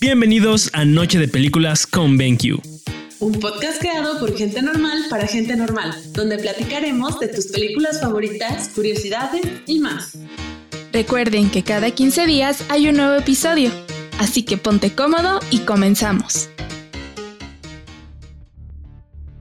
Bienvenidos a Noche de Películas con BenQ. Un podcast creado por gente normal para gente normal, donde platicaremos de tus películas favoritas, curiosidades y más. Recuerden que cada 15 días hay un nuevo episodio, así que ponte cómodo y comenzamos.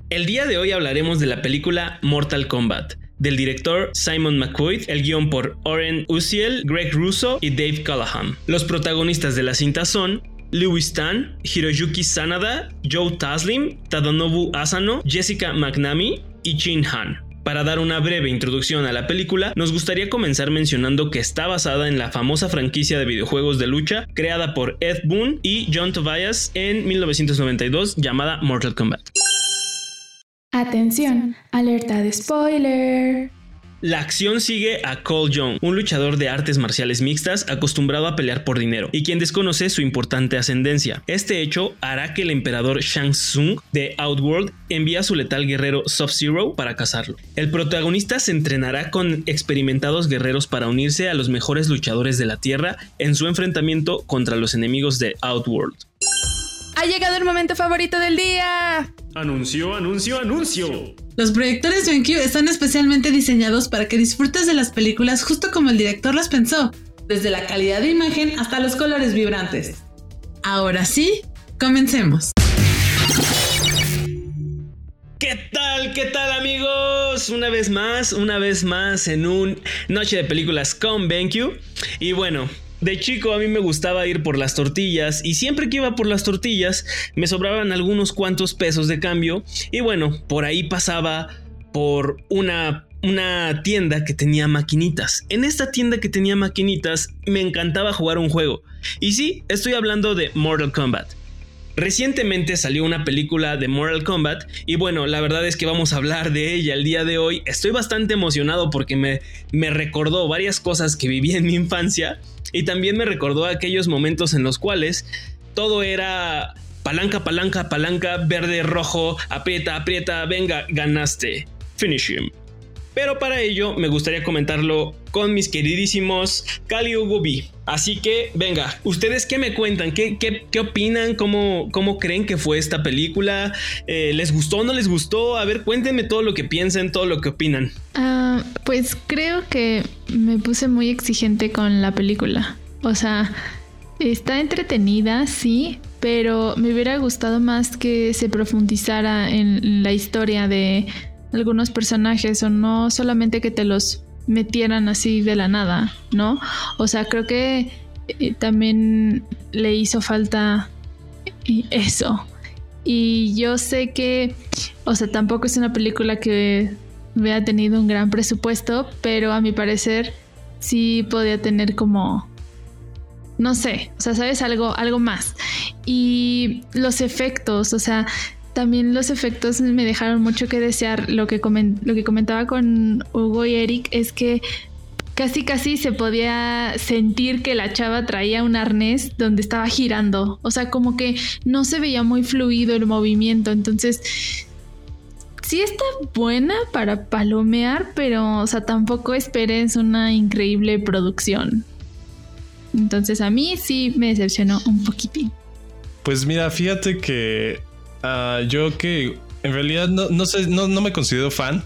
El día de hoy hablaremos de la película Mortal Kombat, del director Simon McQuaid, el guion por Oren Uziel, Greg Russo y Dave Callahan. Los protagonistas de la cinta son Lewis Tan, Hiroyuki Sanada, Joe Taslim, Tadanobu Asano, Jessica McNamee y Jin Han. Para dar una breve introducción a la película, nos gustaría comenzar mencionando que está basada en la famosa franquicia de videojuegos de lucha creada por Ed Boon y John Tobias en 1992 llamada Mortal Kombat. Atención, alerta de spoiler. La acción sigue a Cole Young, un luchador de artes marciales mixtas acostumbrado a pelear por dinero y quien desconoce su importante ascendencia. Este hecho hará que el emperador Shang Tsung de Outworld envíe a su letal guerrero Sub-Zero para cazarlo. El protagonista se entrenará con experimentados guerreros para unirse a los mejores luchadores de la Tierra en su enfrentamiento contra los enemigos de Outworld. Ha llegado el momento favorito del día. Anuncio, anuncio, anuncio. Los proyectores BenQ están especialmente diseñados para que disfrutes de las películas justo como el director las pensó, desde la calidad de imagen hasta los colores vibrantes. Ahora sí, comencemos. ¿Qué tal? ¿Qué tal amigos? Una vez más, una vez más en un Noche de Películas con BenQ. Y bueno, de chico a mí me gustaba ir por las tortillas y siempre que iba por las tortillas me sobraban algunos cuantos pesos de cambio y bueno, por ahí pasaba por una una tienda que tenía maquinitas. En esta tienda que tenía maquinitas me encantaba jugar un juego. Y sí, estoy hablando de Mortal Kombat. Recientemente salió una película de Mortal Kombat y bueno, la verdad es que vamos a hablar de ella el día de hoy. Estoy bastante emocionado porque me, me recordó varias cosas que viví en mi infancia y también me recordó aquellos momentos en los cuales todo era palanca, palanca, palanca, verde, rojo, aprieta, aprieta, venga, ganaste. Finish him. Pero para ello me gustaría comentarlo con mis queridísimos Cali Hugo B. Así que, venga, ¿ustedes qué me cuentan? ¿Qué, qué, opinan? ¿Cómo, ¿Cómo, creen que fue esta película? Eh, ¿Les gustó o no les gustó? A ver, cuéntenme todo lo que piensen, todo lo que opinan. Ah, pues creo que me puse muy exigente con la película. O sea, está entretenida, sí, pero me hubiera gustado más que se profundizara en la historia de algunos personajes o no solamente que te los metieran así de la nada, ¿no? O sea, creo que eh, también le hizo falta eso. Y yo sé que, o sea, tampoco es una película que hubiera tenido un gran presupuesto, pero a mi parecer sí podía tener como, no sé, o sea, sabes algo, algo más. Y los efectos, o sea, también los efectos me dejaron mucho que desear. Lo que, lo que comentaba con Hugo y Eric es que casi casi se podía sentir que la chava traía un arnés donde estaba girando. O sea, como que no se veía muy fluido el movimiento. Entonces, sí está buena para palomear, pero, o sea, tampoco esperes una increíble producción. Entonces, a mí sí me decepcionó un poquitín. Pues mira, fíjate que Ah, yo que en realidad no, sé, no, me considero fan,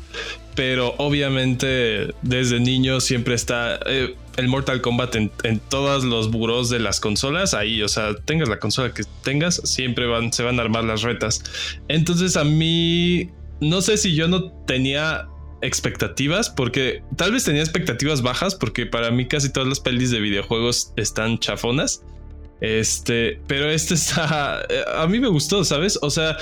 pero obviamente desde niño siempre está eh, el Mortal Kombat en, todos los buros de las consolas. Ahí, o sea, tengas la consola que tengas, siempre van, se van a armar las retas. Entonces a mí, no sé si yo no tenía expectativas, porque tal vez tenía expectativas bajas, porque para mí casi todas las pelis de videojuegos están chafonas. Este, pero este está. Eh, a mí me gustó, ¿sabes? O sea,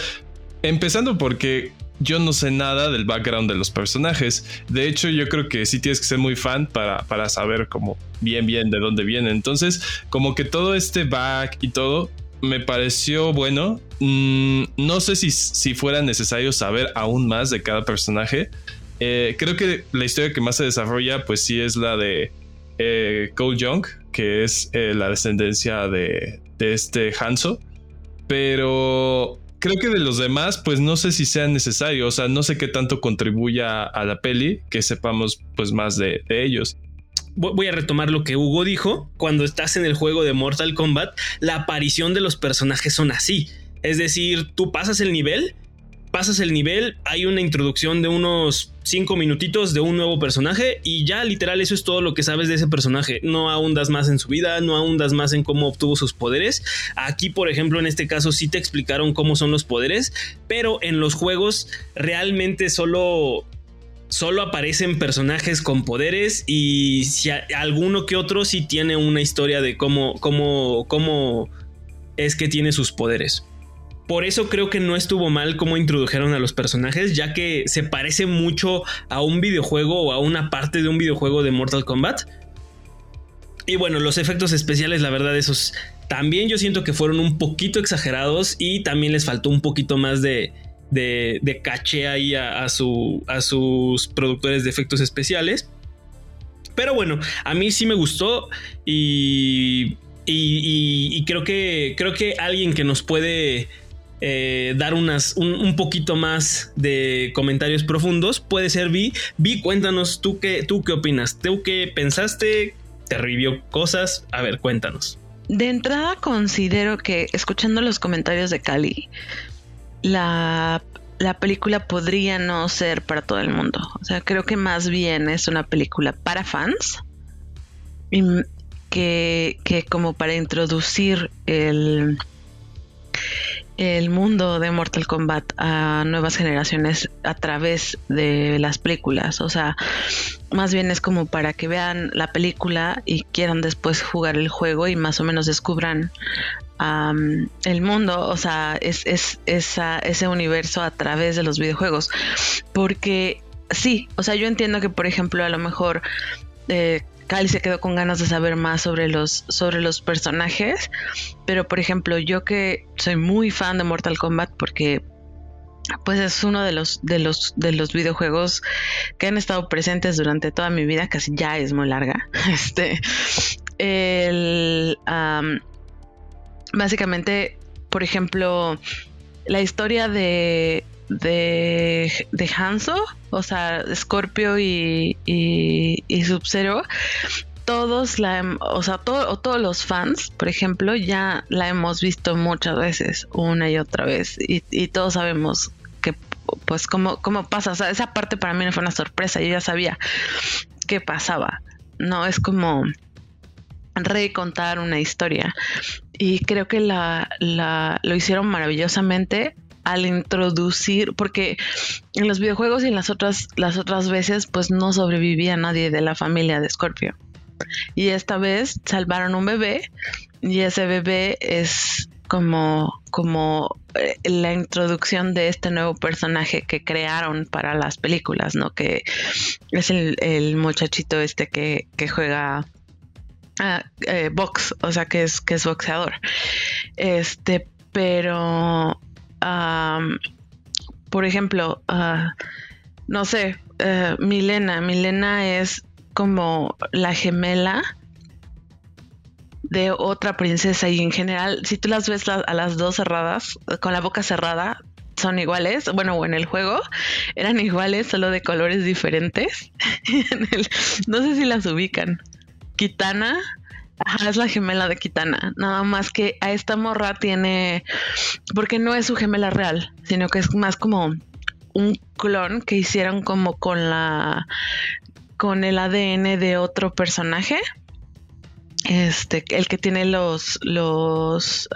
empezando porque yo no sé nada del background de los personajes. De hecho, yo creo que sí tienes que ser muy fan para, para saber como bien, bien de dónde viene. Entonces, como que todo este back y todo me pareció bueno. Mm, no sé si, si fuera necesario saber aún más de cada personaje. Eh, creo que la historia que más se desarrolla, pues sí es la de eh, Cole Young, que es eh, la descendencia de, este Hanzo. Pero creo que de los demás, pues no sé si sea necesario. O sea, no sé qué tanto contribuya a la peli que sepamos pues más de, ellos. voy a retomar lo que Hugo dijo, cuando estás en el juego de Mortal Kombat, la aparición de los personajes son así. Es decir, tú pasas el nivel, pasas el nivel, hay una introducción de unos 5 minutitos de un nuevo personaje y ya literal eso es todo lo que sabes de ese personaje. No ahondas más en su vida, no ahondas más en cómo obtuvo sus poderes. Aquí, por ejemplo, en este caso sí te explicaron cómo son los poderes, pero en los juegos realmente solo solo aparecen personajes con poderes y si alguno que otro sí tiene una historia de cómo, cómo, cómo es que tiene sus poderes. Por eso creo que no estuvo mal cómo introdujeron a los personajes, ya que se parece mucho a un videojuego o a una parte de un videojuego de Mortal Kombat. Y bueno, los efectos especiales, la verdad, esos también yo siento que fueron un poquito exagerados y también les faltó un poquito más de, de, caché ahí a, a sus productores de efectos especiales. Pero bueno, a mí sí me gustó y, y, creo, que, creo que alguien que nos puede eh, dar unas, un, poquito más de comentarios profundos, puede ser Vi. Vi, cuéntanos tú qué, tú qué opinas, tú qué pensaste, te revivió cosas, a ver, cuéntanos. De entrada considero que escuchando los comentarios de Cali, la, la película podría no ser para todo el mundo. O sea, creo que más bien es una película para fans. que, que como para introducir el, el mundo de Mortal Kombat a nuevas generaciones a través de las películas. O sea, más bien es como para que vean la película y quieran después jugar el juego y más o menos descubran el mundo, o sea, es, es esa, ese universo a través de los videojuegos. Porque sí, o sea, yo entiendo que, por ejemplo, a lo mejor eh, Cali se quedó con ganas de saber más sobre los, sobre los personajes. Pero por ejemplo, yo que soy muy fan de Mortal Kombat porque pues es uno de los, de los, de los videojuegos que han estado presentes durante toda mi vida, casi ya es muy larga. Este el básicamente, por ejemplo, la historia de de, de Hanzo, o sea, Scorpio y, y, Sub-Zero, todos la, o sea, o todos los fans, por ejemplo, ya la hemos visto muchas veces, una y otra vez, y, y todos sabemos que, pues, cómo, cómo pasa, o sea, esa parte para mí no fue una sorpresa, yo ya sabía qué pasaba, no es como recontar una historia y creo que la, la, lo hicieron maravillosamente al introducir, porque en los videojuegos y en las otras, las otras veces, pues no sobrevivía nadie de la familia de Scorpio. Y esta vez salvaron un bebé y ese bebé es como, como eh, la introducción de este nuevo personaje que crearon para las películas, ¿no? Que es el, muchachito este que, que juega ah, eh, box, o sea que es, que es boxeador. Este, pero por ejemplo, ah, no sé, uh, Milena. Milena es como la gemela de otra princesa y en general, si tú las ves a las dos cerradas, con la boca cerrada, son iguales. Bueno, en el juego eran iguales, solo de colores diferentes. no sé si las ubican. Kitana Ajá, es la gemela de Kitana. Nada más que a esta morra tiene. Porque no es su gemela real, sino que es más como un clon que hicieron como con la. con el ADN de otro personaje. Este, el que tiene los. los.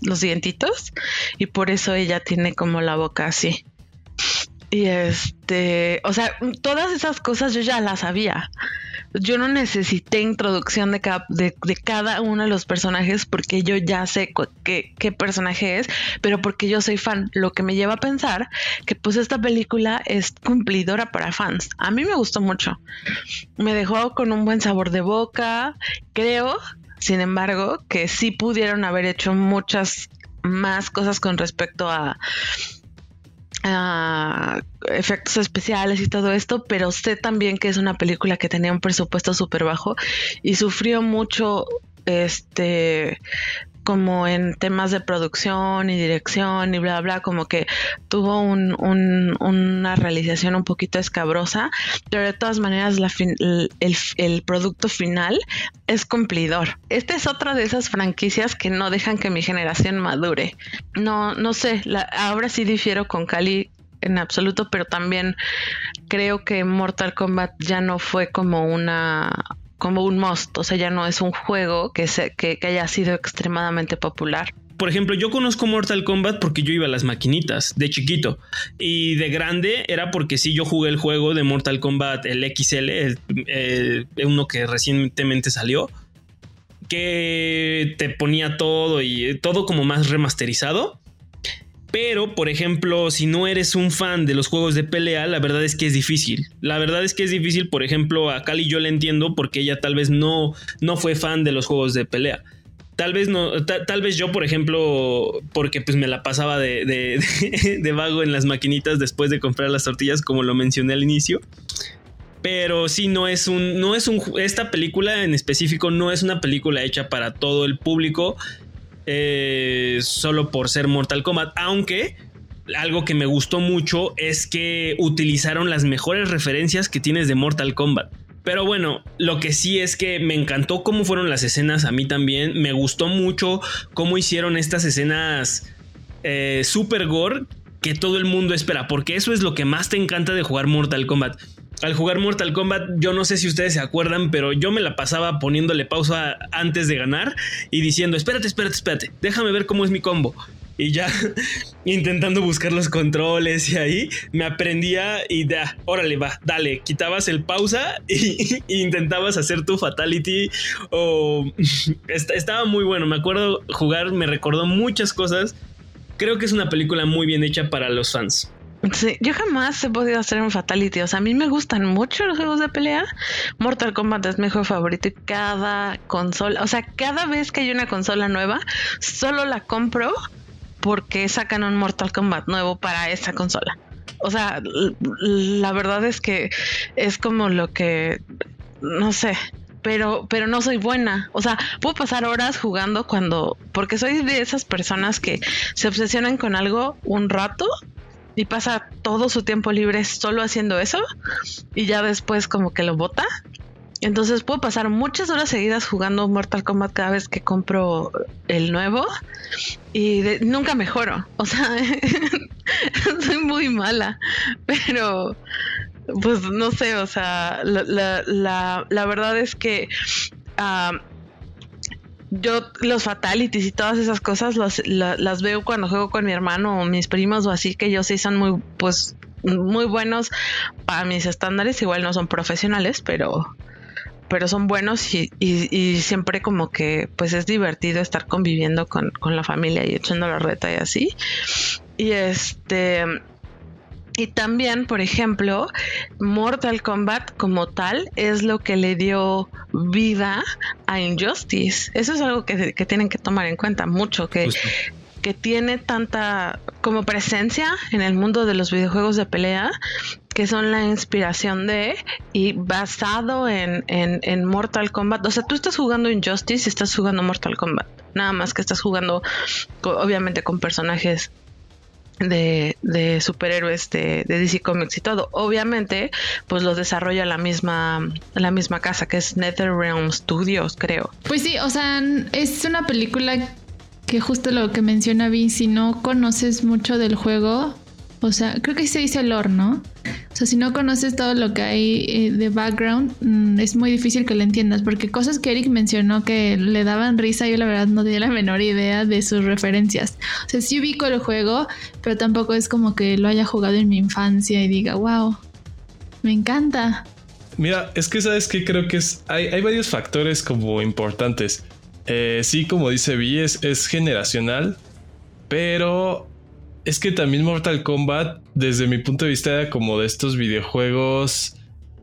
los dientitos. Y por eso ella tiene como la boca así. Y este. O sea, todas esas cosas yo ya las sabía yo no necesité introducción de cada, de, cada uno de los personajes porque yo ya sé qué, qué personaje es, pero porque yo soy fan, lo que me lleva a pensar que pues esta película es cumplidora para fans. A mí me gustó mucho. Me dejó con un buen sabor de boca. Creo, sin embargo, que sí pudieron haber hecho muchas más cosas con respecto a efectos especiales y todo esto, pero sé también que es una película que tenía un presupuesto súper bajo y sufrió mucho este como en temas de producción y dirección y bla, bla, como que tuvo un, una realización un poquito escabrosa, pero de todas maneras el, producto final es cumplidor. Esta es otra de esas franquicias que no dejan que mi generación madure. No, no sé, ahora sí difiero con Cali en absoluto, pero también creo que Mortal Kombat ya no fue como una como un must, o sea, ya no es un juego que, se, que, haya sido extremadamente popular por ejemplo, yo conozco Mortal Kombat porque yo iba a las maquinitas de chiquito y de grande era porque sí yo jugué el juego de Mortal Kombat, el XL, el, uno que recientemente salió, que te ponía todo y todo como más remasterizado. Pero, por ejemplo, si no eres un fan de los juegos de pelea, la verdad es que es difícil. La verdad es que es difícil, por ejemplo, a Cali yo le entiendo porque ella tal vez no, no fue fan de los juegos de pelea. Tal vez no, tal vez yo, por ejemplo, porque pues me la pasaba de, de, vago en las maquinitas después de comprar las tortillas, como lo mencioné al inicio. Pero sí, no es un, no es un, esta película en específico no es una película hecha para todo el público eh, solo por ser Mortal Kombat, aunque algo que me gustó mucho es que utilizaron las mejores referencias que tienes de Mortal Kombat. Pero bueno, lo que sí es que me encantó cómo fueron las escenas a mí también. Me gustó mucho cómo hicieron estas escenas eh, super gore que todo el mundo espera, porque eso es lo que más te encanta de jugar Mortal Kombat al jugar Mortal Kombat, yo no sé si ustedes se acuerdan, pero yo me la pasaba poniéndole pausa antes de ganar y diciendo, espérate, espérate, espérate, déjame ver cómo es mi combo. Y ya intentando buscar los controles y ahí me aprendía y da, órale, va, dale, quitabas el pausa y, intentabas hacer tu fatality o estaba muy bueno, me acuerdo jugar, me recordó muchas cosas. Creo que es una película muy bien hecha para los fans. Sí, yo jamás he podido hacer un Fatality. O sea, a mí me gustan mucho los juegos de pelea. Mortal Kombat es mi juego favorito y cada consola, o sea, cada vez que hay una consola nueva, solo la compro porque sacan un Mortal Kombat nuevo para esa consola. O sea, la verdad es que es como lo que, no sé, pero, pero no soy buena. O sea, puedo pasar horas jugando cuando, porque soy de esas personas que se obsesionan con algo un rato y pasa todo su tiempo libre solo haciendo eso y ya después como que lo bota. Entonces puedo pasar muchas horas seguidas jugando Mortal Kombat cada vez que compro el nuevo y nunca mejoro. O sea, soy muy mala, pero pues no sé, o sea, la, la, verdad es que ah, yo los fatalities y todas esas cosas las veo cuando juego con mi hermano o mis primos o así que yo sí son muy pues muy buenos para mis estándares igual no son profesionales pero pero son buenos y, y, siempre como que pues es divertido estar conviviendo con, con la familia y echando la reta y así. Y este y también, por ejemplo, Mortal Kombat como tal es lo que le dio vida a Injustice. Eso es algo que, tienen que tomar en cuenta mucho, que, que tiene tanta como presencia en el mundo de los videojuegos de pelea, que son la inspiración de y basado en, en, en Mortal Kombat. O sea, tú estás jugando Injustice y estás jugando Mortal Kombat. Nada más que estás jugando, obviamente, con personajes de, superhéroes de, DC Comics y todo. Obviamente, pues los desarrolla la misma, la misma casa, que es NetherRealm Studios, creo. Pues sí, o sea, es una película que justo lo que menciona Vi, si no conoces mucho del juego, o sea, creo que se dice lore, ¿no? O sea, si no conoces todo lo que hay eh, de background, mm, es muy difícil que lo entiendas, porque cosas que Eric mencionó que le daban risa, yo la verdad no tenía la menor idea de sus referencias. O sea, sí ubico el juego, pero tampoco es como que lo haya jugado en mi infancia y diga, wow, me encanta. Mira, es que sabes que creo que es, hay, varios factores como importantes. Eh, sí, como dice Vi, es, es generacional, pero es que también Mortal Kombat, desde mi punto de vista, era como de estos videojuegos,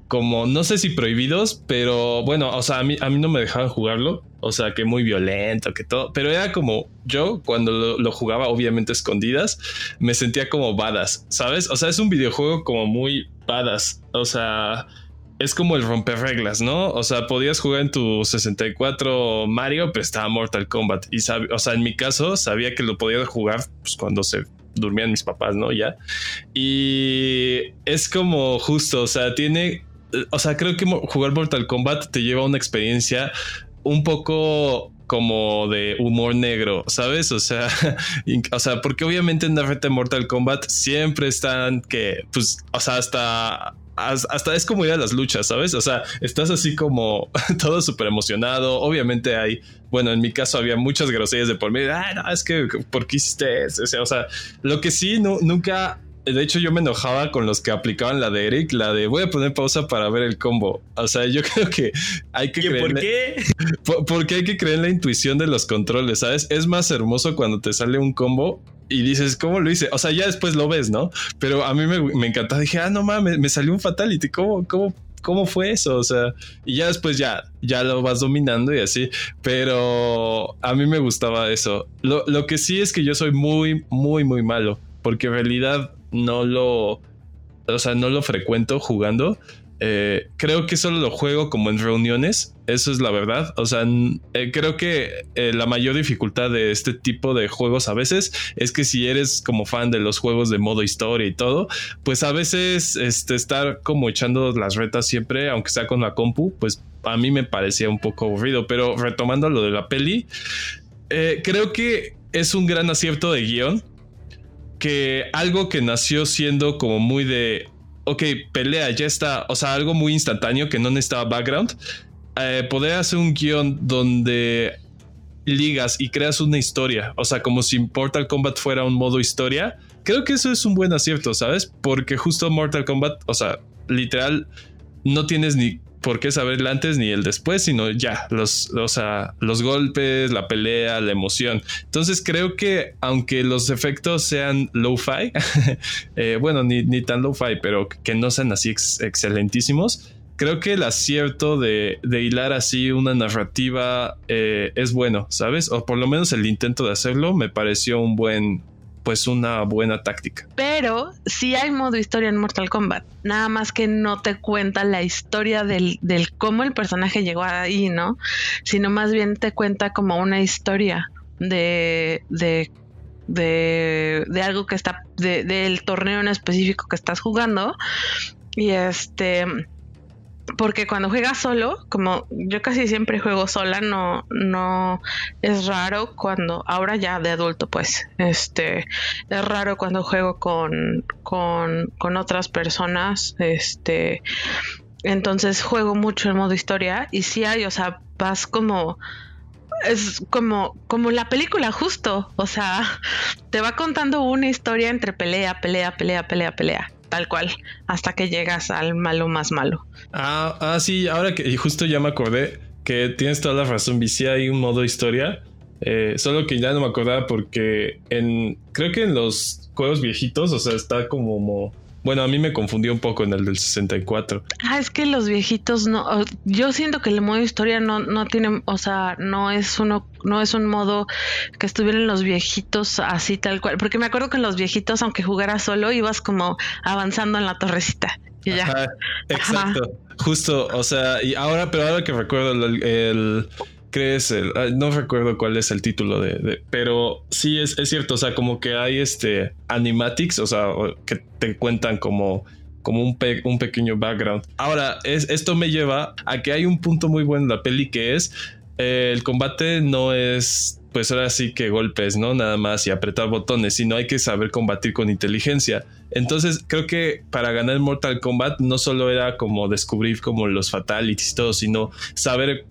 como no sé si prohibidos, pero bueno, o sea, a mí, a mí no me dejaban jugarlo. O sea, que muy violento, que todo. Pero era como yo, cuando lo, jugaba, obviamente escondidas, me sentía como badass, ¿sabes? O sea, es un videojuego como muy badass. O sea, es como el romper reglas, ¿no? O sea, podías jugar en tu 64 Mario, pero estaba Mortal Kombat. Y, o sea, en mi caso, sabía que lo podía jugar pues, cuando se durmían mis papás, ¿no? Ya. Y es como justo, o sea, tiene. O sea, creo que jugar Mortal Kombat te lleva a una experiencia un poco como de humor negro, ¿sabes? O sea, o sea, porque obviamente en la de Mortal Kombat siempre están que, pues, o sea, hasta hasta es como ir a las luchas, ¿sabes? O sea, estás así como todo súper emocionado. Obviamente hay, bueno, en mi caso había muchas groserías de por medio. Ah, no, es que, ¿por qué hiciste eso? O sea, lo que sí, no, nunca de hecho, yo me enojaba con los que aplicaban la de Eric, la de voy a poner pausa para ver el combo. O sea, yo creo que hay que creer. ¿Por qué? porque hay que creer en la intuición de los controles, ¿sabes? Es más hermoso cuando te sale un combo y dices, ¿cómo lo hice? O sea, ya después lo ves, ¿no? Pero a mí me, me encantaba. Dije, ah, no mames, me salió un fatality. ¿Cómo, cómo, cómo fue eso? O sea, y ya después ya, ya lo vas dominando y así. Pero a mí me gustaba eso. Lo, lo que sí es que yo soy muy, muy, muy malo. Porque en realidad no lo, o sea, no lo frecuento jugando. Eh, creo que solo lo juego como en reuniones, eso es la verdad. O sea, eh, creo que eh, la mayor dificultad de este tipo de juegos a veces es que si eres como fan de los juegos de modo historia y todo, pues a veces este, estar como echando las retas siempre, aunque sea con la compu, pues a mí me parecía un poco aburrido. Pero retomando lo de la peli, creo que es un gran acierto de guion que algo que nació siendo como muy de, ok, pelea, ya está, o sea, algo muy instantáneo que no necesitaba background, eh, poder hacer un guion donde ligas y creas una historia, o sea, como si Mortal Kombat fuera un modo historia, creo que eso es un buen acierto, ¿sabes? Porque justo Mortal Kombat, o sea, literal, no tienes ni por qué saber el antes ni el después, sino ya, los, los golpes, la pelea, la emoción. Entonces creo que aunque los efectos sean low-fi, eh, bueno, ni, ni tan low-fi, pero que no sean así excelentísimos, creo que el acierto de, hilar así una narrativa eh, es bueno, ¿sabes? O por lo menos el intento de hacerlo me pareció un buen, pues una buena táctica. Pero sí hay modo historia en Mortal Kombat, nada más que no te cuenta la historia del, del cómo el personaje llegó ahí, ¿no? Sino más bien te cuenta como una historia de, de de, de, algo que está, de, del torneo en específico que estás jugando. Y este, porque cuando juegas solo, como yo casi siempre juego sola, no, no es raro cuando, ahora ya de adulto, pues, este, es raro cuando juego con, con, con otras personas, este, entonces juego mucho en modo historia y si hay, o sea, vas como, es como, como la película justo, o sea, te va contando una historia entre pelea, pelea, pelea, pelea, pelea tal cual, hasta que llegas al malo más malo. Ah, ah sí, ahora que justo ya me acordé que tienes toda la razón, Vicia hay un modo historia, eh, solo que ya no me acordaba porque en, creo que en los juegos viejitos, o sea, está como bueno, a mí me confundió un poco en el del 64. Ah, es que los viejitos no. Yo siento que el modo historia no, no tiene, o sea, no es uno, no es un modo que estuvieran los viejitos así tal cual. Porque me acuerdo que en los viejitos, aunque jugaras solo, ibas como avanzando en la torrecita. Y ya. exacto. Justo, o sea, y ahora, pero ahora que recuerdo el crees el, no recuerdo cuál es el título de, pero sí es, es, cierto, o sea, como que hay este animatics, o sea, que te cuentan como como un, un pequeño background. Ahora, es, esto me lleva a que hay un punto muy bueno en la peli que es eh, el combate no es pues ahora sí que golpes, ¿no? Nada más y apretar botones, sino hay que saber combatir con inteligencia. Entonces creo que para ganar Mortal Kombat no solo era como descubrir como los fatalities y todo, sino saber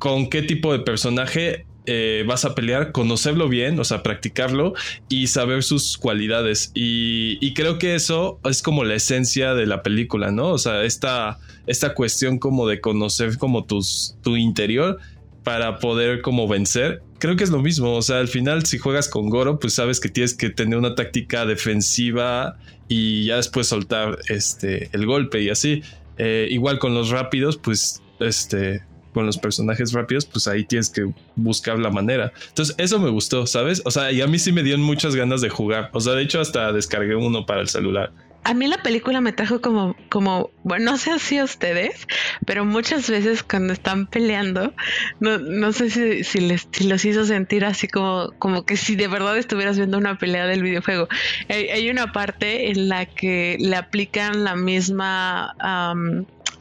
con qué tipo de personaje eh, vas a pelear, conocerlo bien, o sea, practicarlo y saber sus cualidades. Y, creo que eso es como la esencia de la película, ¿no? O sea, esta, esta cuestión como de conocer como tus, tu interior para poder como vencer. Creo que es lo mismo, o sea, al final si juegas con Goro, pues sabes que tienes que tener una táctica defensiva y ya después soltar este, el golpe y así. Eh, igual con los rápidos, pues este, con los personajes rápidos, pues ahí tienes que buscar la manera. Entonces, eso me gustó, ¿sabes? O sea, y a mí sí me dieron muchas ganas de jugar. O sea, de hecho, hasta descargué uno para el celular. a mí la película me trajo como, como, bueno, no sé si a ustedes, pero muchas veces cuando están peleando, no, no sé si, si, les, si los hizo sentir así como, como que si de verdad estuvieras viendo una pelea del videojuego. Hay, una parte en la que le aplican la misma...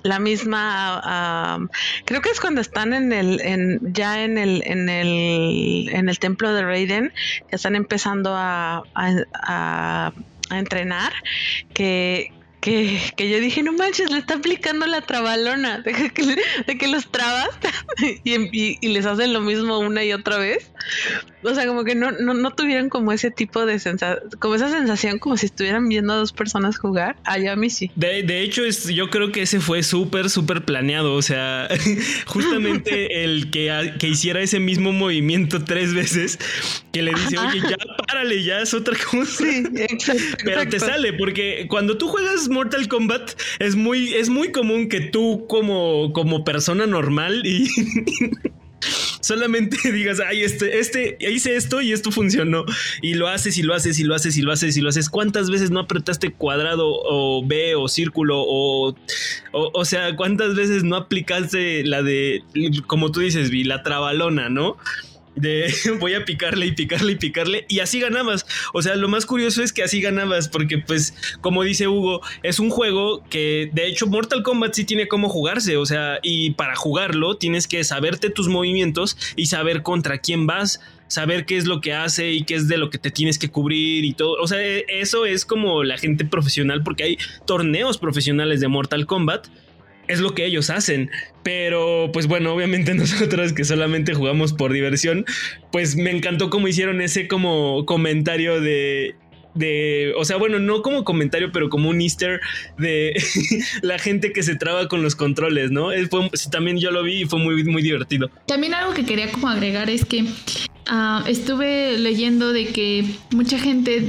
la misma creo que es cuando están en el en, ya en el en el en el templo de Raiden que están empezando a, a a entrenar que, que, que, yo dije, no manches, le está aplicando la trabalona, de que, de que los trabas y, y, les hacen lo mismo una y otra vez. O sea, como que no, no, no tuvieran como ese tipo de sensación, como esa sensación como si estuvieran viendo a dos personas jugar. Allá a mí sí. De, de hecho, es, yo creo que ese fue súper, súper planeado. O sea, justamente el que, que hiciera ese mismo movimiento tres veces, que le dice, oye, ya párale, ya es otra cosa. Sí, exacto. Pero te sale, porque cuando tú juegas Mortal Kombat, es muy, es muy común que tú como, como persona normal y solamente digas, ay, este, este, hice esto y esto funcionó. Y lo haces y lo haces y lo haces y lo haces y lo haces. ¿Cuántas veces no apretaste cuadrado o B o círculo o, o, o sea, cuántas veces no aplicaste la de, como tú dices, vi, la trabalona, ¿no? De voy a picarle y picarle y picarle y así ganabas. O sea, lo más curioso es que así ganabas porque pues como dice Hugo, es un juego que de hecho Mortal Kombat sí tiene cómo jugarse, o sea, y para jugarlo tienes que saberte tus movimientos y saber contra quién vas saber qué es lo que hace y qué es de lo que te tienes que cubrir y todo. O sea, e, eso es como la gente profesional porque hay torneos profesionales de Mortal Kombat es lo que ellos hacen. Pero pues bueno, obviamente nosotros que solamente jugamos por diversión, pues me encantó cómo hicieron ese como comentario de... De, o sea, bueno, no como comentario, pero como un easter de la gente que se traba con los controles, ¿no? también yo lo vi y fue muy, muy divertido. También algo que quería como agregar es que ah, estuve leyendo de que mucha gente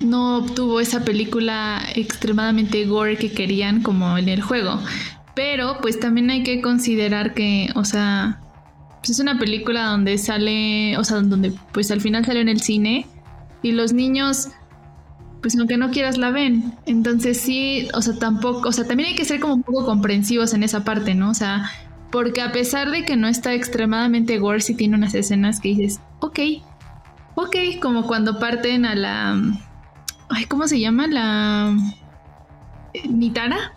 no obtuvo esa película extremadamente gore que querían como en el juego. Pero pues también hay que considerar que, o sea, pues, es una película donde sale, o sea, donde pues al final sale en el cine y los niños, pues aunque no quieras la ven. Entonces sí, o sea, tampoco, o sea, también hay que ser como un poco comprensivos en esa parte, ¿no? O sea, porque a pesar de que no está extremadamente gore, sí tiene unas escenas que dices, ok, ok, como cuando parten a la... Ay, ¿cómo se llama? La... Nitara.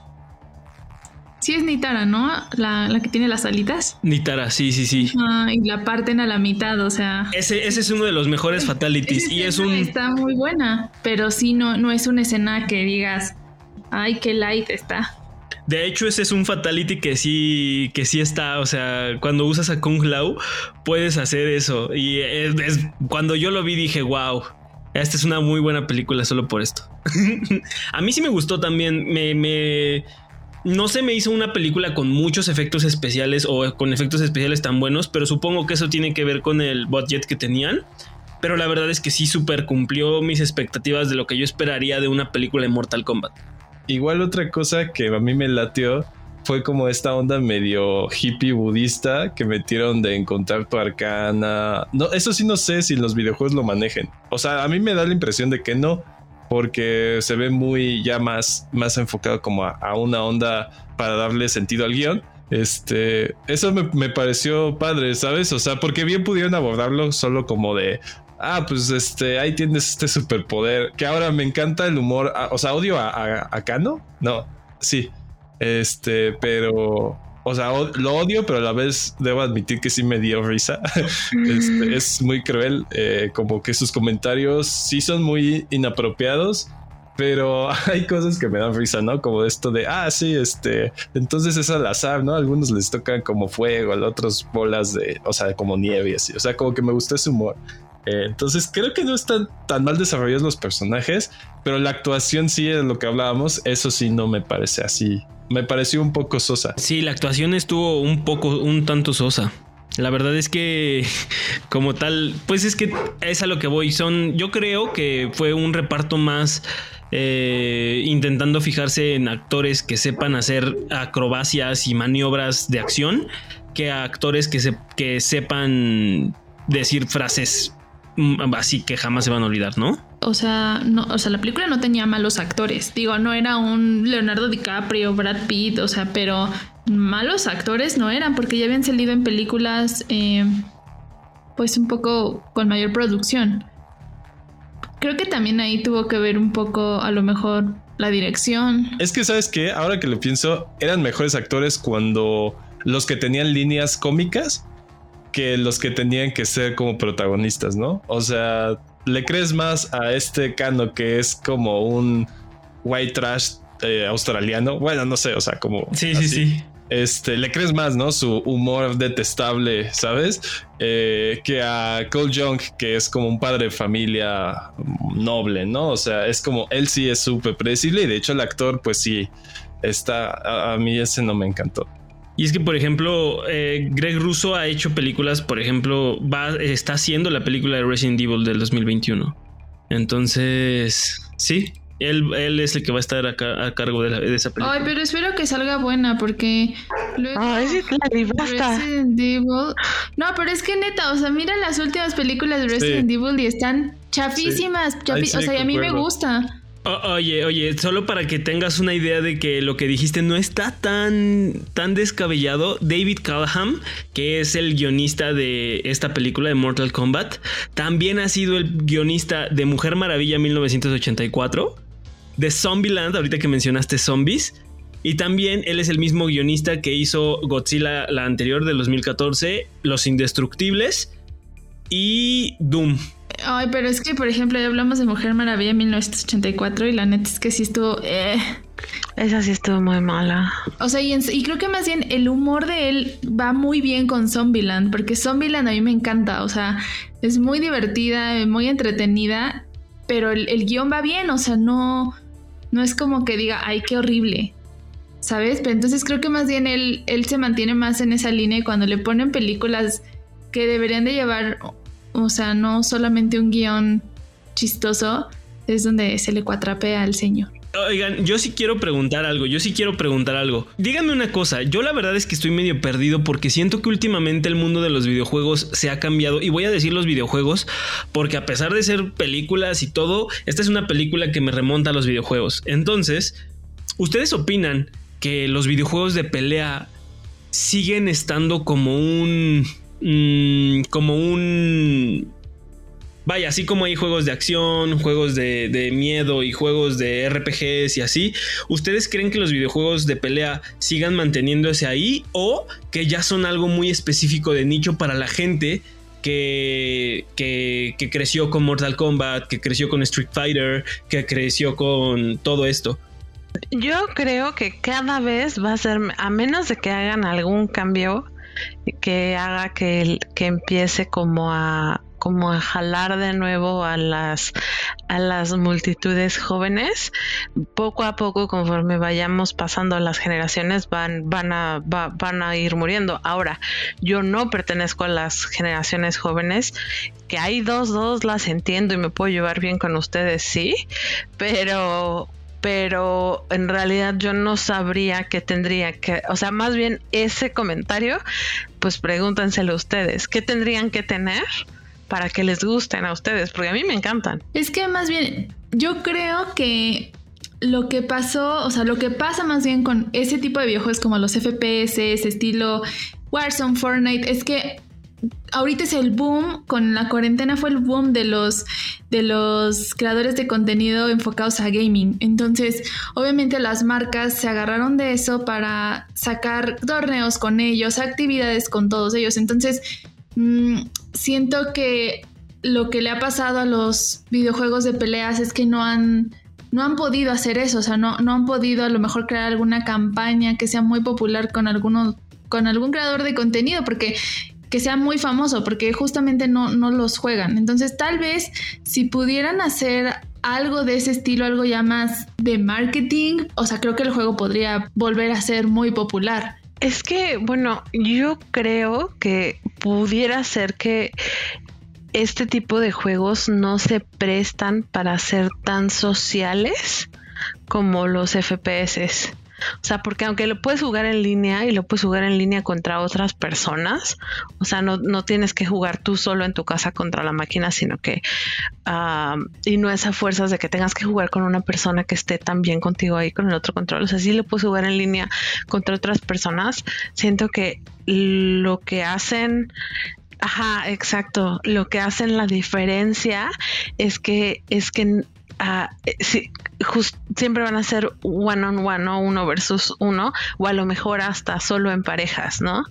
Sí es Nitara, ¿no? La, que tiene las alitas. Nitara, sí, sí, sí. Ah, y la parten a la mitad, o sea. Ese, ese es uno de los mejores fatalities. y es un. Está muy buena, pero sí no, no es una escena que digas, ay, qué light está. De hecho, ese es un fatality que sí, que sí está. O sea, cuando usas a Kung Lao, puedes hacer eso. Y es, cuando yo lo vi, dije, wow. Esta es una muy buena película solo por esto. a mí sí me gustó también. Me, me, no se me hizo una película con muchos efectos especiales o con efectos especiales tan buenos, pero supongo que eso tiene que ver con el budget que tenían. Pero la verdad es que sí super cumplió mis expectativas de lo que yo esperaría de una película de Mortal Kombat. Igual otra cosa que a mí me latió fue como esta onda medio hippie budista que metieron de encontrar tu arcana. No, eso sí no sé si los videojuegos lo manejen. O sea, a mí me da la impresión de que no, porque se ve muy ya más, más enfocado como a, una onda para darle sentido al guion. Este, eso me, pareció padre, ¿sabes? O sea, porque bien pudieron abordarlo solo como de, ah, pues este, ahí tienes este superpoder, que ahora me encanta el humor, ah, o sea, odio a, a, a Kano, no, sí, este, pero o sea, lo odio, pero a la vez debo admitir que sí me dio risa. Este, es muy cruel, eh, como que sus comentarios sí son muy inapropiados, pero hay cosas que me dan risa, ¿no? Como esto de, ah, sí, este, entonces es al azar, ¿no? algunos les tocan como fuego, a otros bolas de, o sea, como nieve así. O sea, como que me gusta ese humor. Eh, entonces creo que no están tan mal desarrollados los personajes, pero la actuación sí es lo que hablábamos, eso sí no me parece así me pareció un poco sosa. Sí, la actuación estuvo un poco, un tanto sosa. La verdad es que, como tal, pues es que es a lo que voy. Son, yo creo que fue un reparto más eh, intentando fijarse en actores que sepan hacer acrobacias y maniobras de acción que actores que, se, que sepan decir frases así que jamás se van a olvidar, ¿no? o sea, no, o sea, la película no tenía malos actores. Digo, no era un Leonardo DiCaprio, Brad Pitt, o sea, pero malos actores no eran, porque ya habían salido en películas, eh, pues un poco con mayor producción. Creo que también ahí tuvo que ver un poco, a lo mejor, la dirección. Es que, ¿sabes qué? Ahora que lo pienso, eran mejores actores cuando los que tenían líneas cómicas que los que tenían que ser como protagonistas, ¿no? O sea, le crees más a este Cano que es como un white trash eh, australiano. Bueno, no sé, o sea, como. Sí, sí, sí. Este, le crees más, ¿no? Su humor detestable, ¿sabes? Eh, que a Cole Young, que es como un padre de familia noble, ¿no? O sea, es como él sí es súper predecible y de hecho el actor, pues sí, está. a mí ese no me encantó. Y es que, por ejemplo, eh, Greg Russo ha hecho películas, por ejemplo, va, está haciendo la película de Resident Evil del 2021. Entonces, sí, él, él es el que va a estar a, cargo de, esa película. Ay, pero espero que salga buena porque luego Ay, Resident Evil. No, pero es que neta, o sea, mira las últimas películas de Resident Evil y están chafísimas. o sea, y a mí me gusta oye, oye, solo para que tengas una idea de que lo que dijiste no está tan, tan descabellado, David Callahan, que es el guionista de esta película de Mortal Kombat, también ha sido el guionista de Mujer Maravilla 1984, de Zombieland, ahorita que mencionaste zombies, y también él es el mismo guionista que hizo Godzilla la anterior de 2014, Los Indestructibles y Doom. Ay, pero es que, por ejemplo, ya hablamos de Mujer Maravilla 1984 y la neta es que sí estuvo... Eh. Esa sí estuvo muy mala. O sea, y, creo que más bien el humor de él va muy bien con Zombieland, porque Zombieland a mí me encanta, o sea, es muy divertida, muy entretenida, pero el, el guion va bien, o sea, no, no es como que diga, ay, qué horrible. ¿Sabes? Pero entonces creo que más bien él, él se mantiene más en esa línea y cuando le ponen películas que deberían de llevar o sea, no solamente un guion chistoso, es donde se le cuatrapea al señor. Oigan, yo sí quiero preguntar algo, yo sí quiero preguntar algo. Díganme una cosa, yo la verdad es que estoy medio perdido porque siento que últimamente el mundo de los videojuegos se ha cambiado y voy a decir los videojuegos porque a pesar de ser películas y todo, esta es una película que me remonta a los videojuegos. Entonces, ¿ustedes opinan que los videojuegos de pelea siguen estando como un Mm, como un... Vaya, así como hay juegos de acción, juegos de, miedo y juegos de RPGs y así, ¿ustedes creen que los videojuegos de pelea sigan manteniéndose ahí o que ya son algo muy específico de nicho para la gente que, que, que, creció con Mortal Kombat, que creció con Street Fighter, que creció con todo esto. Yo creo que cada vez va a ser, a menos de que hagan algún cambio que haga que, que empiece como a como a jalar de nuevo a las a las multitudes jóvenes. Poco a poco conforme vayamos pasando las generaciones van van a van a ir muriendo. Ahora yo no pertenezco a las generaciones jóvenes que hay dos dos las entiendo y me puedo llevar bien con ustedes sí pero pero en realidad yo no sabría qué tendría que, o sea, más bien ese comentario, pues pregúntenselo ustedes, ¿qué tendrían que tener para que les gusten a ustedes? Porque a mí me encantan. Es que más bien, yo creo que lo que pasó, o sea, lo que pasa más bien con ese tipo de videojuegos como los FPS, estilo Warzone, Fortnite, es que ahorita es el boom, con la cuarentena fue el boom de los, de los creadores de contenido enfocados a gaming. Entonces, obviamente las marcas se agarraron de eso para sacar torneos con ellos, actividades con todos ellos. Entonces, mm, siento que lo que le ha pasado a los videojuegos de peleas es que no han no han podido hacer eso, o sea, no, no han podido a lo mejor crear alguna campaña que sea muy popular con alguno, con algún creador de contenido, porque que sea muy famoso, porque justamente no, no los juegan. Entonces, tal vez si pudieran hacer algo de ese estilo, algo ya más de marketing, o sea, creo que el juego podría volver a ser muy popular. Es que, bueno, yo creo que pudiera ser que este tipo de juegos no se prestan para ser tan sociales como los FPS. O sea, porque aunque lo puedes jugar en línea y lo puedes jugar en línea contra otras personas, o sea, no, no tienes que jugar tú solo en tu casa contra la máquina, sino que, y no es a fuerzas de que tengas que jugar con una persona que esté también contigo ahí con el otro control. O sea, sí lo puedes jugar en línea contra otras personas. Siento que lo que hacen Ajá, exacto. Lo que hacen la diferencia es que es que uh, siempre van a ser one on one, ¿no? Uno versus uno, o a lo mejor hasta solo en parejas, ¿no?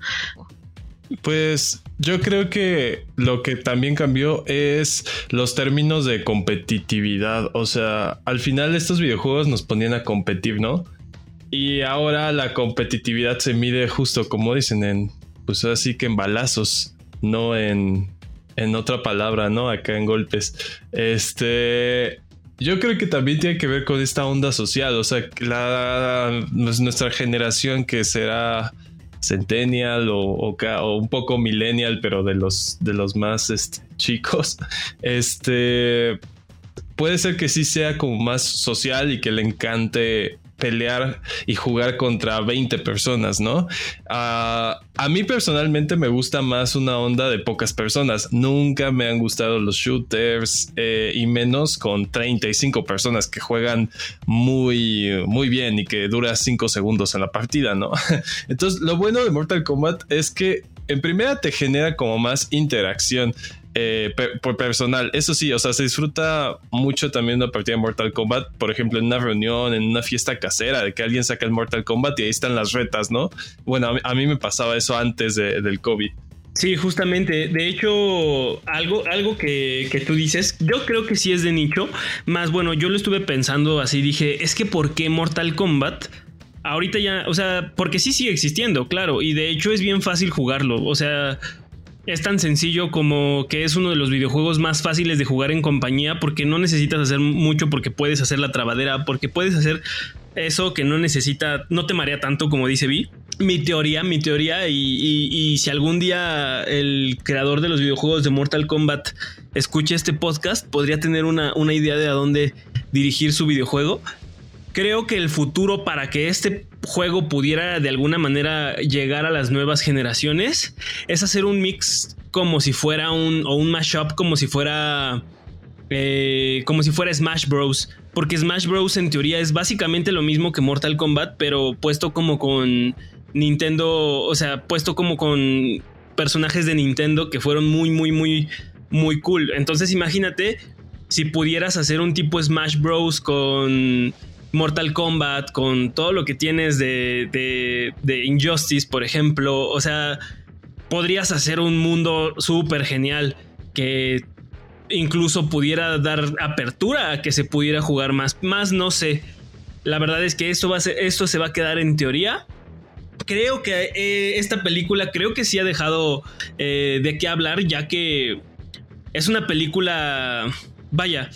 Pues yo creo que lo que también cambió es los términos de competitividad. O sea, al final estos videojuegos nos ponían a competir, ¿no? Y ahora la competitividad se mide justo como dicen en, pues así que en balazos, no en, en otra palabra, ¿no? Acá en golpes. Este, yo creo que también tiene que ver con esta onda social, o sea, la, pues, nuestra generación que será centennial o, un poco millennial, pero de los, de los más este, chicos, este, puede ser que sí sea como más social y que le encante pelear y jugar contra 20 personas, ¿no? Ah, a mí personalmente me gusta más una onda de pocas personas. Nunca me han gustado los shooters eh, y menos con 35 personas que juegan muy, muy bien y que dura 5 segundos en la partida, ¿no? Entonces, lo bueno de Mortal Kombat es que en primera te genera como más interacción. Eh, por personal. Eso sí, o sea, se disfruta mucho también una partida de Mortal Kombat, por ejemplo, en una reunión, en una fiesta casera, de que alguien saca el Mortal Kombat y ahí están las retas, ¿no? Bueno, a mí, me pasaba eso antes del COVID. Sí, justamente. De hecho, algo, algo que, que, tú dices, yo creo que sí es de nicho. Más bueno, yo lo estuve pensando así, dije, es que ¿por qué Mortal Kombat? Ahorita ya, o sea, porque sí sigue existiendo, claro. Y de hecho es bien fácil jugarlo. O sea, es tan sencillo como que es uno de los videojuegos más fáciles de jugar en compañía porque no necesitas hacer mucho porque puedes hacer la trabadera, porque puedes hacer eso que no necesita, no te marea tanto como dice Vi. Mi teoría, mi teoría, y, si algún día el creador de los videojuegos de Mortal Kombat escucha este podcast, podría tener una, una idea de a dónde dirigir su videojuego. Creo que el futuro para que este juego pudiera de alguna manera llegar a las nuevas generaciones es hacer un mix como si fuera un o un mashup como si fuera eh, como si fuera Smash Bros. Porque Smash Bros. en teoría es básicamente lo mismo que Mortal Kombat, pero puesto como con Nintendo, o sea, puesto como con personajes de Nintendo que fueron muy, muy, muy, muy cool. Entonces imagínate si pudieras hacer un tipo Smash Bros. con Mortal Kombat, con todo lo que tienes de, de, Injustice, por ejemplo. O sea, podrías hacer un mundo súper genial que incluso pudiera dar apertura a que se pudiera jugar más. Más no sé. La verdad es que esto, va esto se va a quedar en teoría. Creo que eh, esta película, creo que sí ha dejado eh, de qué hablar, ya que es una película, vaya,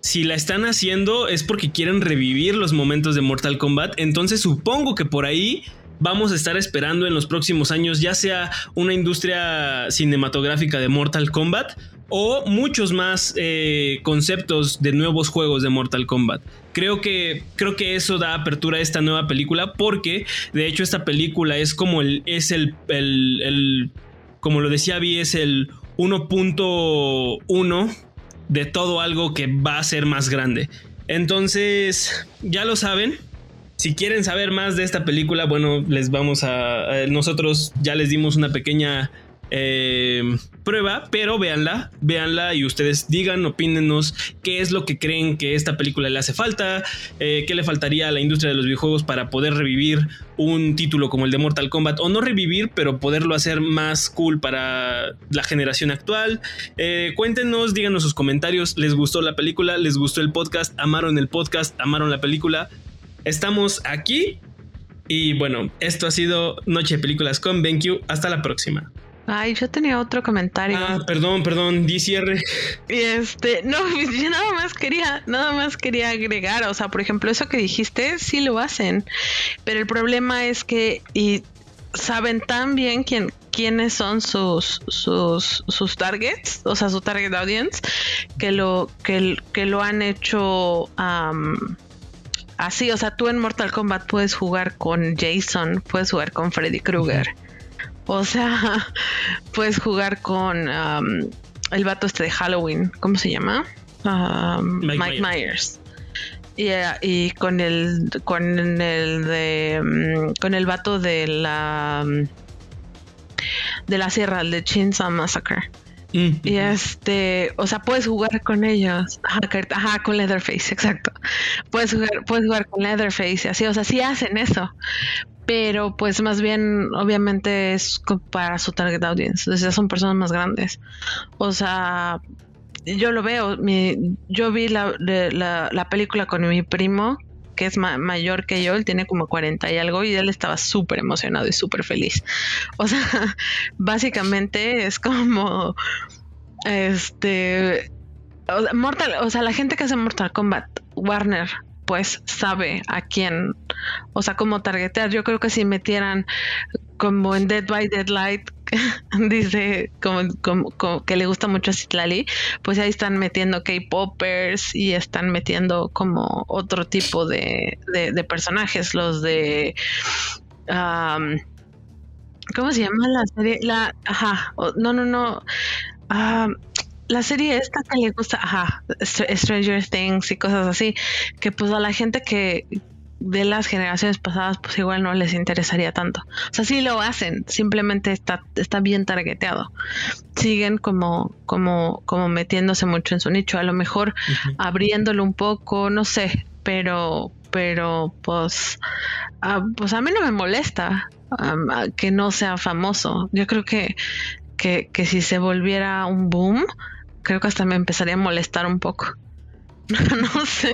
si la están haciendo es porque quieren revivir los momentos de Mortal Kombat. Entonces supongo que por ahí vamos a estar esperando en los próximos años ya sea una industria cinematográfica de Mortal Kombat o muchos más eh, conceptos de nuevos juegos de Mortal Kombat. Creo que, creo que eso da apertura a esta nueva película porque de hecho esta película es como el, es el, el como lo decía Vi, es el 1.1 de todo algo que va a ser más grande. Entonces, ya lo saben. Si quieren saber más de esta película, bueno, les vamos a... nosotros ya les dimos una pequeña eh, prueba, pero véanla, véanla y ustedes digan, opínenos qué es lo que creen que esta película le hace falta, eh, qué le faltaría a la industria de los videojuegos para poder revivir un título como el de Mortal Kombat, o no revivir, pero poderlo hacer más cool para la generación actual. Eh, cuéntenos, díganos sus comentarios, ¿les gustó la película? ¿Les gustó el podcast? ¿Amaron el podcast? ¿Amaron la película? Estamos aquí. Y bueno, esto ha sido Noche de Películas con BenQ. Hasta la próxima. Ay, yo tenía otro comentario. Ah, perdón, perdón, di cierre. Y este, no, yo nada más quería, nada más quería agregar, o sea, por ejemplo, eso que dijiste, sí lo hacen, pero el problema es que y saben tan bien quién, quiénes son sus, sus, sus targets, o sea, su target audience, que lo, que, que lo han hecho así, o sea, tú en Mortal Kombat puedes jugar con Jason, puedes jugar con Freddy Krueger. O sea, puedes jugar con um, el vato este de Halloween, ¿cómo se llama? Um, Mike, Myers. Eh, y, con el con el de mm, con el vato de la mm, de la sierra, el de Chainsaw Massacre. Mm. Y este, o sea, puedes jugar con ellos. Ajá, con Leatherface, exacto. Puedes jugar, puedes jugar con Leatherface, así, o sea, sí hacen eso. Pero pues más bien, obviamente es para su target audience. O sea, son personas más grandes. O sea, yo lo veo. Mi, yo vi la, la, película con mi primo, que es mayor que yo, él tiene como 40 y algo, y él estaba súper emocionado y súper feliz. O sea, básicamente es como. Este. Mortal, o sea, la gente que hace Mortal Kombat, Warner, pues sabe a quién, o sea, cómo targetear. Yo creo que si metieran como en Dead by Deadlight dice como, que le gusta mucho a Citlali, pues ahí están metiendo K-Poppers y están metiendo como otro tipo de, personajes, los de... ¿Cómo se llama la serie? La, ajá, no, no, no. La serie esta que le gusta, ajá, Stranger Things y cosas así, que pues a la gente que, de las generaciones pasadas, pues igual no les interesaría tanto. O sea, sí lo hacen, simplemente está, está bien targeteado. Siguen como, como, como metiéndose mucho en su nicho, a lo mejor abriéndolo un poco, no sé, pero, pero pues, ah, pues a mí no me molesta que no sea famoso. Yo creo que, que, que si se volviera un boom, creo que hasta me empezaría a molestar un poco. no sé.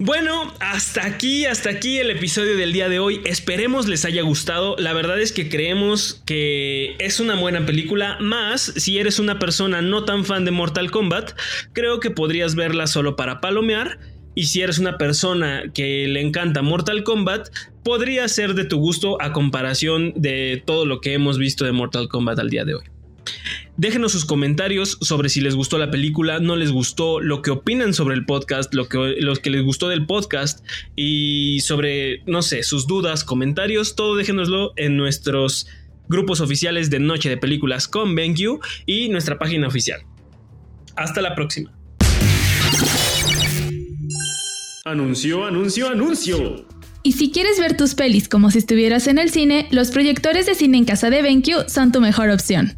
Bueno, hasta aquí, hasta aquí el episodio del día de hoy. Esperemos les haya gustado. La verdad es que creemos que es una buena película, más si eres una persona no tan fan de Mortal Kombat, creo que podrías verla solo para palomear. Y si eres una persona que le encanta Mortal Kombat, podría ser de tu gusto a comparación de todo lo que hemos visto de Mortal Kombat al día de hoy. Déjenos sus comentarios sobre si les gustó la película, no les gustó, lo que opinan sobre el podcast, lo que, que les gustó del podcast y sobre, no sé, sus dudas, comentarios, todo déjenoslo en nuestros grupos oficiales de Noche de Películas con BenQ y nuestra página oficial. Hasta la próxima. Anuncio, anuncio, anuncio. Y si quieres ver tus pelis como si estuvieras en el cine, los proyectores de cine en casa de BenQ son tu mejor opción.